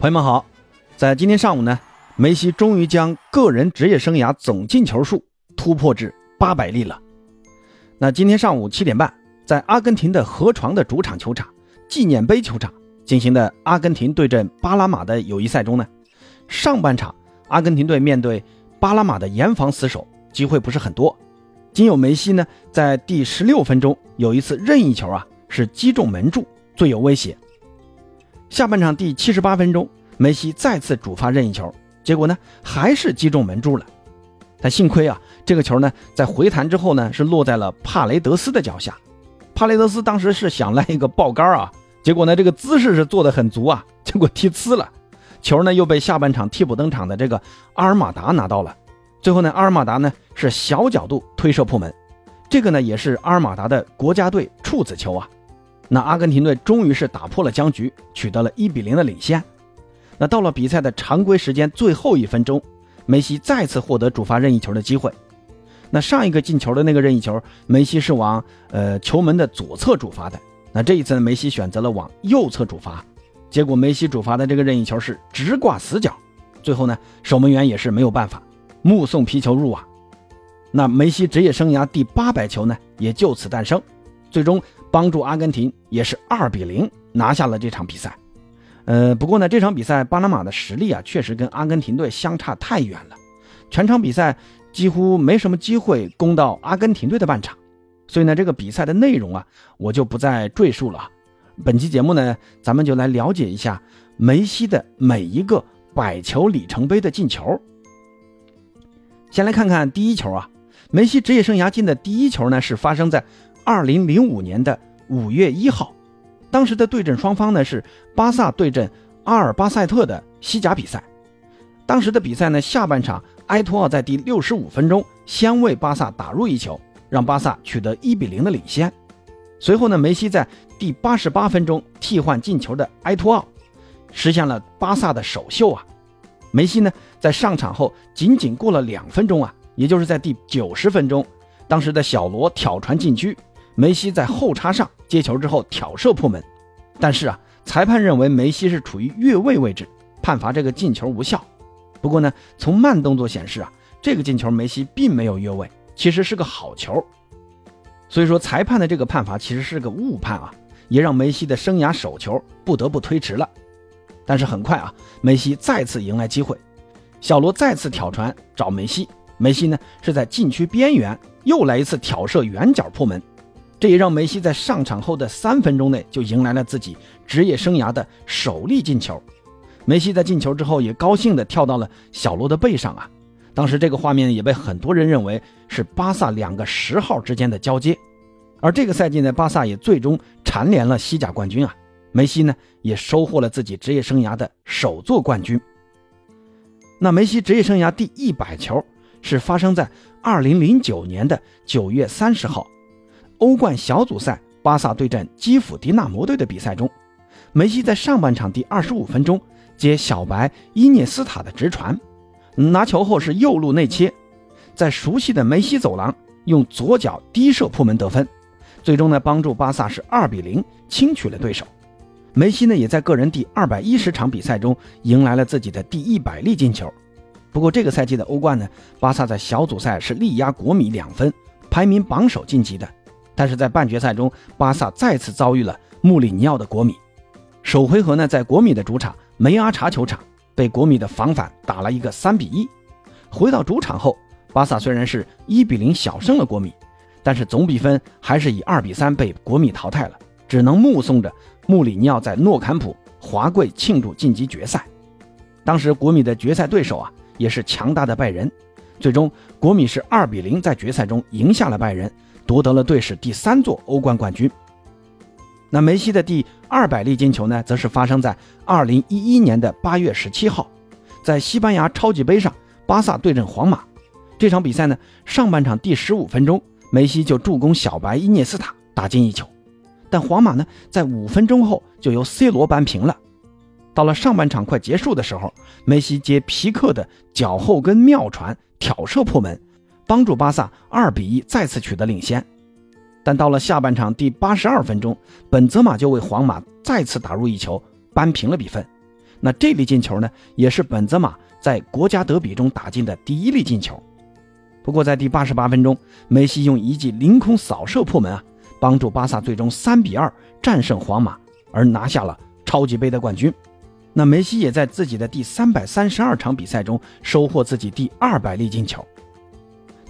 朋友们好，在今天上午呢，梅西终于将个人职业生涯总进球数突破至八百粒了。那今天上午七点半，在阿根廷的河床的主场球场纪念碑球场进行的阿根廷对阵巴拉马的友谊赛中呢，上半场阿根廷队面对巴拉马的严防死守，机会不是很多，仅有梅西呢在第十六分钟有一次任意球啊是击中门柱，最有威胁。下半场第七十八分钟，梅西再次主罚任意球，结果呢还是击中门柱了。但幸亏啊，这个球呢在回弹之后呢是落在了帕雷德斯的脚下。帕雷德斯当时是想来一个爆杆啊，结果呢这个姿势是做的很足啊，结果踢呲了，球呢又被下半场替补登场的这个阿尔马达拿到了。最后呢阿尔马达呢是小角度推射破门，这个呢也是阿尔马达的国家队处子球啊。那阿根廷队终于是打破了僵局，取得了一比零的领先。那到了比赛的常规时间最后一分钟，梅西再次获得主罚任意球的机会。那上一个进球的那个任意球，梅西是往呃球门的左侧主罚的。那这一次呢，梅西选择了往右侧主罚，结果梅西主罚的这个任意球是直挂死角。最后呢，守门员也是没有办法，目送皮球入网。那梅西职业生涯第八百球呢，也就此诞生。最终。帮助阿根廷也是二比零拿下了这场比赛，呃，不过呢，这场比赛巴拿马的实力啊，确实跟阿根廷队相差太远了，全场比赛几乎没什么机会攻到阿根廷队的半场，所以呢，这个比赛的内容啊，我就不再赘述了。本期节目呢，咱们就来了解一下梅西的每一个百球里程碑的进球。先来看看第一球啊，梅西职业生涯进的第一球呢，是发生在。二零零五年的五月一号，当时的对阵双方呢是巴萨对阵阿尔巴塞特的西甲比赛。当时的比赛呢，下半场埃托奥在第六十五分钟先为巴萨打入一球，让巴萨取得一比零的领先。随后呢，梅西在第八十八分钟替换进球的埃托奥，实现了巴萨的首秀啊！梅西呢在上场后仅仅过了两分钟啊，也就是在第九十分钟，当时的小罗挑传禁区。梅西在后插上接球之后挑射破门，但是啊，裁判认为梅西是处于越位位置，判罚这个进球无效。不过呢，从慢动作显示啊，这个进球梅西并没有越位，其实是个好球。所以说，裁判的这个判罚其实是个误判啊，也让梅西的生涯首球不得不推迟了。但是很快啊，梅西再次迎来机会，小罗再次挑传找梅西，梅西呢是在禁区边缘又来一次挑射远角破门。这也让梅西在上场后的三分钟内就迎来了自己职业生涯的首粒进球。梅西在进球之后也高兴地跳到了小罗的背上啊！当时这个画面也被很多人认为是巴萨两个十号之间的交接。而这个赛季呢，巴萨也最终蝉联了西甲冠军啊！梅西呢也收获了自己职业生涯的首座冠军。那梅西职业生涯第一百球是发生在二零零九年的九月三十号。欧冠小组赛，巴萨对阵基辅迪纳摩队的比赛中，梅西在上半场第二十五分钟接小白伊涅斯塔的直传，拿球后是右路内切，在熟悉的梅西走廊用左脚低射破门得分，最终呢帮助巴萨是二比零轻取了对手。梅西呢也在个人第二百一十场比赛中迎来了自己的第一百粒进球。不过这个赛季的欧冠呢，巴萨在小组赛是力压国米两分，排名榜首晋级的。但是在半决赛中，巴萨再次遭遇了穆里尼奥的国米。首回合呢，在国米的主场梅阿查球场，被国米的防反打了一个三比一。回到主场后，巴萨虽然是一比零小胜了国米，但是总比分还是以二比三被国米淘汰了，只能目送着穆里尼奥在诺坎普华贵庆祝晋级决赛。当时国米的决赛对手啊，也是强大的拜仁。最终，国米是二比零在决赛中赢下了拜仁。夺得了队史第三座欧冠冠军。那梅西的第二百粒进球呢，则是发生在二零一一年的八月十七号，在西班牙超级杯上，巴萨对阵皇马。这场比赛呢，上半场第十五分钟，梅西就助攻小白伊涅斯塔打进一球，但皇马呢，在五分钟后就由 C 罗扳平了。到了上半场快结束的时候，梅西接皮克的脚后跟妙传挑射破门。帮助巴萨二比一再次取得领先，但到了下半场第八十二分钟，本泽马就为皇马再次打入一球，扳平了比分。那这粒进球呢，也是本泽马在国家德比中打进的第一粒进球。不过在第八十八分钟，梅西用一记凌空扫射破门啊，帮助巴萨最终三比二战胜皇马，而拿下了超级杯的冠军。那梅西也在自己的第三百三十二场比赛中收获自己第二百粒进球。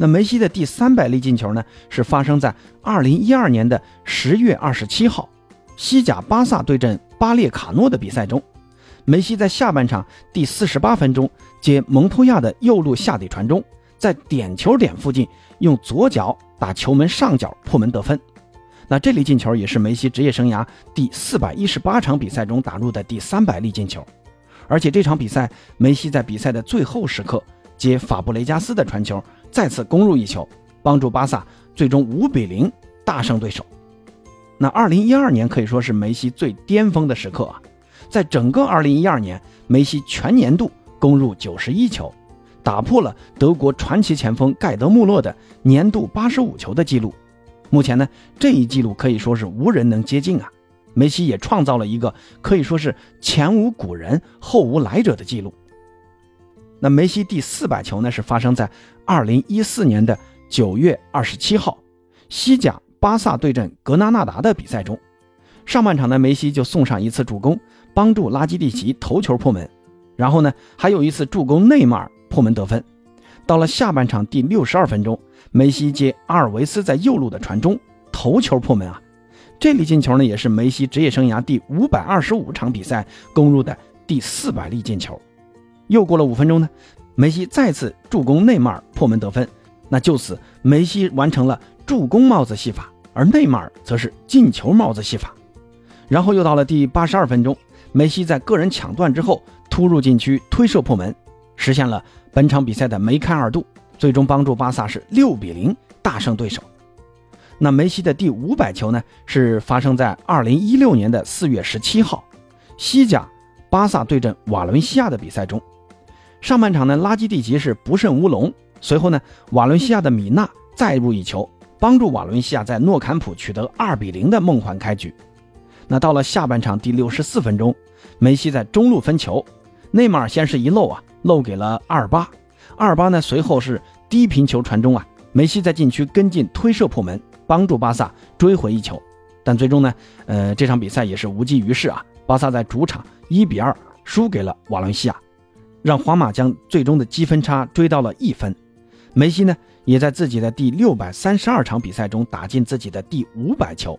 那梅西的第三百粒进球呢，是发生在二零一二年的十月二十七号，西甲巴萨对阵巴列卡诺的比赛中，梅西在下半场第四十八分钟接蒙托亚的右路下底传中，在点球点附近用左脚打球门上角破门得分。那这粒进球也是梅西职业生涯第四百一十八场比赛中打入的第三百粒进球，而且这场比赛梅西在比赛的最后时刻接法布雷加斯的传球。再次攻入一球，帮助巴萨最终五比零大胜对手。那二零一二年可以说是梅西最巅峰的时刻啊！在整个二零一二年，梅西全年度攻入九十一球，打破了德国传奇前锋盖德穆勒的年度八十五球的记录。目前呢，这一记录可以说是无人能接近啊！梅西也创造了一个可以说是前无古人后无来者的记录。那梅西第四百球呢，是发生在二零一四年的九月二十七号，西甲巴萨对阵格纳纳达的比赛中，上半场呢，梅西就送上一次助攻，帮助拉基蒂奇头球破门，然后呢，还有一次助攻内马尔破门得分。到了下半场第六十二分钟，梅西接阿尔维斯在右路的传中，头球破门啊！这粒进球呢，也是梅西职业生涯第五百二十五场比赛攻入的第四百粒进球。又过了五分钟呢，梅西再次助攻内马尔破门得分，那就此梅西完成了助攻帽子戏法，而内马尔则是进球帽子戏法。然后又到了第八十二分钟，梅西在个人抢断之后突入禁区推射破门，实现了本场比赛的梅开二度，最终帮助巴萨是六比零大胜对手。那梅西的第五百球呢，是发生在二零一六年的四月十七号，西甲巴萨对阵瓦伦西亚的比赛中。上半场呢，拉基蒂奇是不慎乌龙。随后呢，瓦伦西亚的米纳再入一球，帮助瓦伦西亚在诺坎普取得二比零的梦幻开局。那到了下半场第六十四分钟，梅西在中路分球，内马尔先是一漏啊，漏给了阿尔巴。阿尔巴呢随后是低平球传中啊，梅西在禁区跟进推射破门，帮助巴萨追回一球。但最终呢，呃，这场比赛也是无济于事啊，巴萨在主场一比二输给了瓦伦西亚。让皇马将最终的积分差追到了一分，梅西呢也在自己的第六百三十二场比赛中打进自己的第五百球。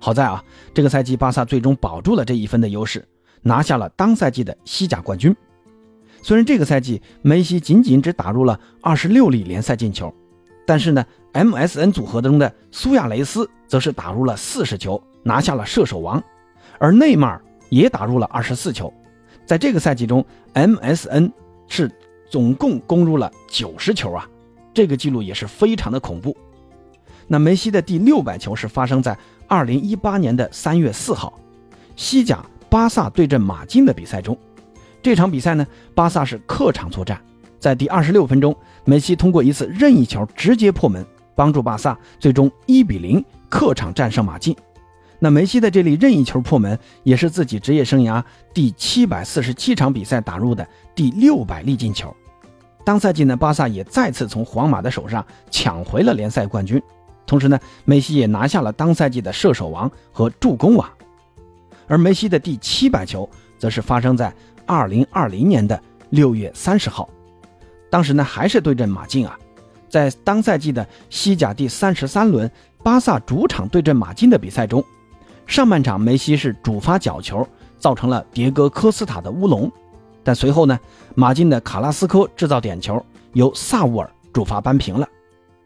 好在啊，这个赛季巴萨最终保住了这一分的优势，拿下了当赛季的西甲冠军。虽然这个赛季梅西仅仅只打入了二十六粒联赛进球，但是呢，MSN 组合中的苏亚雷斯则是打入了四十球，拿下了射手王，而内马尔也打入了二十四球。在这个赛季中，MSN 是总共攻入了九十球啊，这个记录也是非常的恐怖。那梅西的第六百球是发生在二零一八年的三月四号，西甲巴萨对阵马竞的比赛中。这场比赛呢，巴萨是客场作战，在第二十六分钟，梅西通过一次任意球直接破门，帮助巴萨最终一比零客场战胜马竞。那梅西的这粒任意球破门，也是自己职业生涯第七百四十七场比赛打入的第六百粒进球。当赛季呢，巴萨也再次从皇马的手上抢回了联赛冠军。同时呢，梅西也拿下了当赛季的射手王和助攻王。而梅西的第七百球，则是发生在二零二零年的六月三十号，当时呢还是对阵马竞啊。在当赛季的西甲第三十三轮，巴萨主场对阵马竞的比赛中。上半场，梅西是主罚角球，造成了迭戈科斯塔的乌龙。但随后呢，马竞的卡拉斯科制造点球，由萨乌尔主罚扳平了。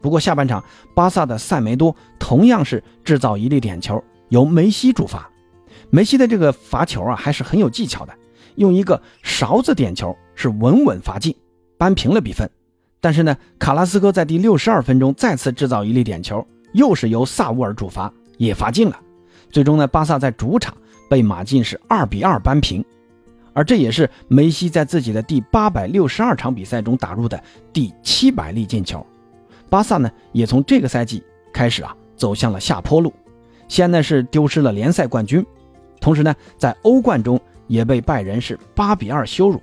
不过下半场，巴萨的塞梅多同样是制造一粒点球，由梅西主罚。梅西的这个罚球啊，还是很有技巧的，用一个勺子点球是稳稳罚进，扳平了比分。但是呢，卡拉斯科在第六十二分钟再次制造一粒点球，又是由萨乌尔主罚，也罚进了。最终呢，巴萨在主场被马竞是二比二扳平，而这也是梅西在自己的第八百六十二场比赛中打入的第七百粒进球。巴萨呢，也从这个赛季开始啊，走向了下坡路。先呢是丢失了联赛冠军，同时呢，在欧冠中也被拜仁是八比二羞辱。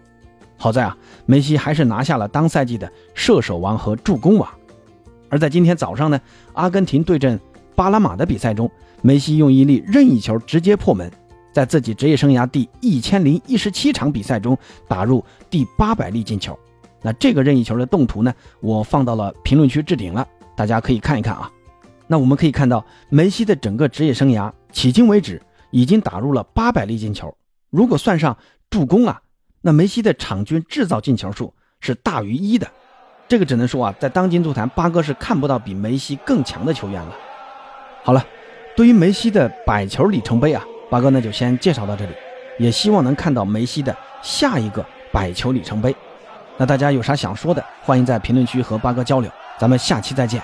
好在啊，梅西还是拿下了当赛季的射手王和助攻王。而在今天早上呢，阿根廷对阵巴拉马的比赛中，梅西用一粒任意球直接破门，在自己职业生涯第一千零一十七场比赛中打入第八百粒进球。那这个任意球的动图呢，我放到了评论区置顶了，大家可以看一看啊。那我们可以看到，梅西的整个职业生涯迄今为止已经打入了八百粒进球。如果算上助攻啊，那梅西的场均制造进球数是大于一的。这个只能说啊，在当今足坛，八哥是看不到比梅西更强的球员了。好了，对于梅西的百球里程碑啊，八哥呢就先介绍到这里，也希望能看到梅西的下一个百球里程碑。那大家有啥想说的，欢迎在评论区和八哥交流。咱们下期再见。